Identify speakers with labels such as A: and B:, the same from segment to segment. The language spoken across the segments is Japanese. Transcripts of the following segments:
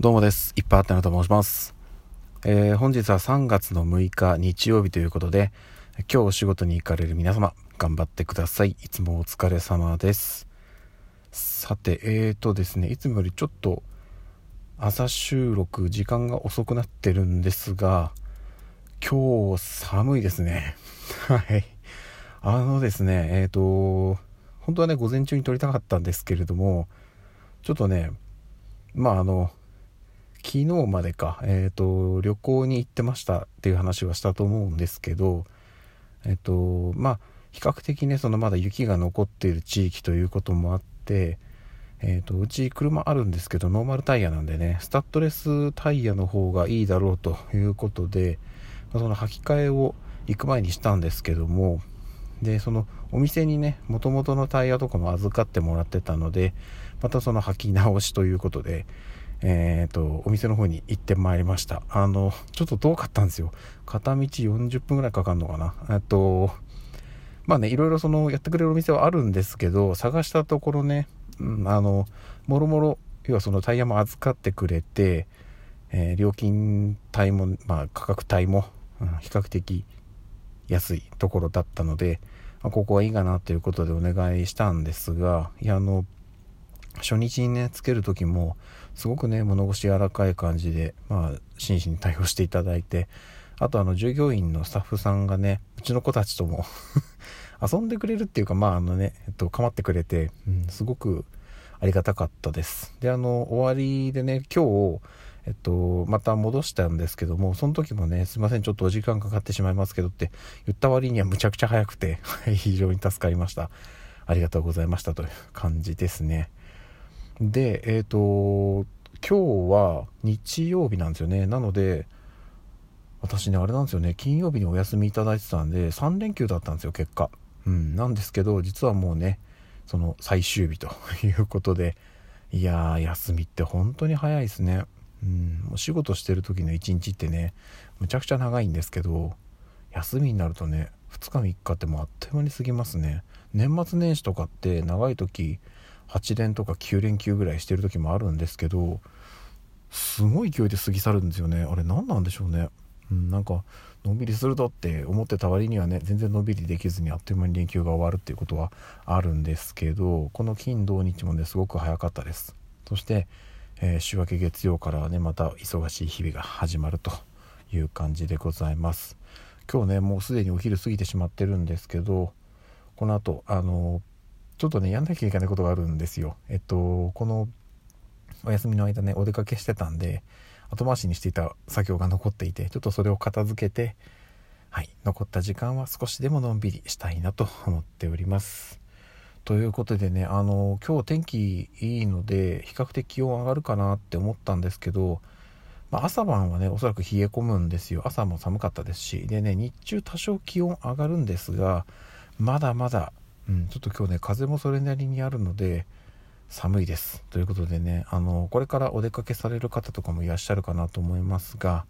A: どうもです。いっぱいあったなと申します。えー、本日は3月の6日日曜日ということで、今日お仕事に行かれる皆様、頑張ってください。いつもお疲れ様です。さて、えーとですね、いつもよりちょっと朝収録時間が遅くなってるんですが、今日寒いですね。はい。あのですね、えーと、本当はね、午前中に撮りたかったんですけれども、ちょっとね、まああの、昨日までか、えっ、ー、と、旅行に行ってましたっていう話はしたと思うんですけど、えっ、ー、と、まあ、比較的ね、そのまだ雪が残っている地域ということもあって、えっ、ー、と、うち車あるんですけど、ノーマルタイヤなんでね、スタッドレスタイヤの方がいいだろうということで、その履き替えを行く前にしたんですけども、で、そのお店にね、もともとのタイヤとかも預かってもらってたので、またその履き直しということで、えっ、ー、と、お店の方に行ってまいりました。あの、ちょっと遠かったんですよ。片道40分ぐらいかかるのかな。えっと、まあね、いろいろその、やってくれるお店はあるんですけど、探したところね、うん、あの、もろもろ、要はそのタイヤも預かってくれて、えー、料金帯も、まあ、価格帯も、うん、比較的安いところだったので、まあ、ここはいいかなということでお願いしたんですが、いや、あの、初日にねつける時もすごくね物腰柔らかい感じでまあ真摯に対応していただいてあとあの従業員のスタッフさんがねうちの子たちとも 遊んでくれるっていうかまああのねえっと構ってくれて、うん、すごくありがたかったですであの終わりでね今日えっと、また戻したんですけども、その時もね、すいません、ちょっとお時間かかってしまいますけどって言った割にはむちゃくちゃ早くて、非常に助かりました。ありがとうございましたという感じですね。で、えっ、ー、と、今日は日曜日なんですよね。なので、私ね、あれなんですよね、金曜日にお休みいただいてたんで、3連休だったんですよ、結果。うん、なんですけど、実はもうね、その最終日と いうことで、いやー、休みって本当に早いですね。うん、お仕事してる時の一日ってね、むちゃくちゃ長いんですけど、休みになるとね、2日3日ってもうあっという間に過ぎますね。年末年始とかって長い時、8連とか9連休ぐらいしてる時もあるんですけどすごい勢いで過ぎ去るんですよね。あれ何なんでしょうね、うん、なんかのんびりするとって思ってた割にはね全然のんびりできずにあっという間に連休が終わるっていうことはあるんですけどこの金土日もねすごく早かったです。そして、えー、週明け月曜からはねまた忙しい日々が始まるという感じでございます。今日ねもうすでにお昼過ぎてしまってるんですけどこの後あのちょっとね、やんなきゃいけないことがあるんですよ。えっと、このお休みの間ね、お出かけしてたんで、後回しにしていた作業が残っていて、ちょっとそれを片付けて、はい、残った時間は少しでものんびりしたいなと思っております。ということでね、あの、今日天気いいので、比較的気温上がるかなって思ったんですけど、まあ、朝晩はね、おそらく冷え込むんですよ。朝も寒かったですし、でね、日中多少気温上がるんですが、まだまだうん、ちょっと今日ね風もそれなりにあるので寒いです。ということでねあのこれからお出かけされる方とかもいらっしゃるかなと思いますが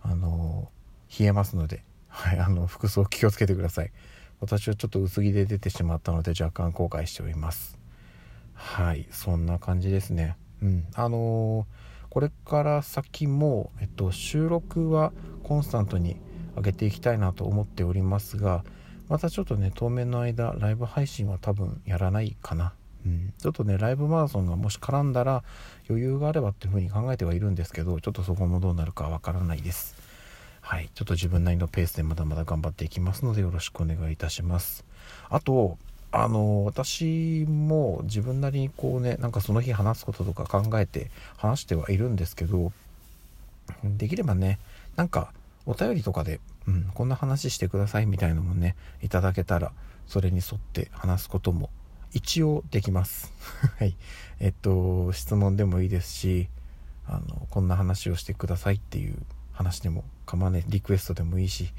A: あの冷えますので、はい、あの服装気をつけてください。私はちょっと薄着で出てしまったので若干後悔しております。はいそんな感じですね。うんあのこれから先も、えっと、収録はコンスタントに上げていきたいなと思っておりますがまたちょっとね、当面の間、ライブ配信は多分やらないかな。うん、ちょっとね、ライブマラソンがもし絡んだら余裕があればっていうふうに考えてはいるんですけど、ちょっとそこもどうなるかわからないです。はい。ちょっと自分なりのペースでまだまだ頑張っていきますのでよろしくお願いいたします。あと、あの、私も自分なりにこうね、なんかその日話すこととか考えて話してはいるんですけど、できればね、なんかお便りとかでうん、こんな話してくださいみたいなのもね、いただけたら、それに沿って話すことも一応できます。はい。えっと、質問でもいいですし、あの、こんな話をしてくださいっていう話でも構わない、リクエストでもいいし、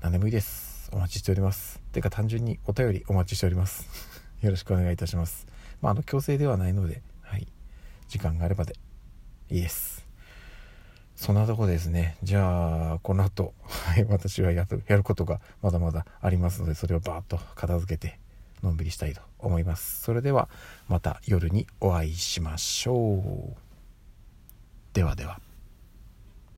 A: 何でもいいです。お待ちしております。てか単純にお便りお待ちしております。よろしくお願いいたします。まあ、あの、強制ではないので、はい。時間があればでいいです。そんなとこですね。じゃあ、この後、はい、私はやることがまだまだありますので、それをバーッと片付けて、のんびりしたいと思います。それでは、また夜にお会いしましょう。ではでは。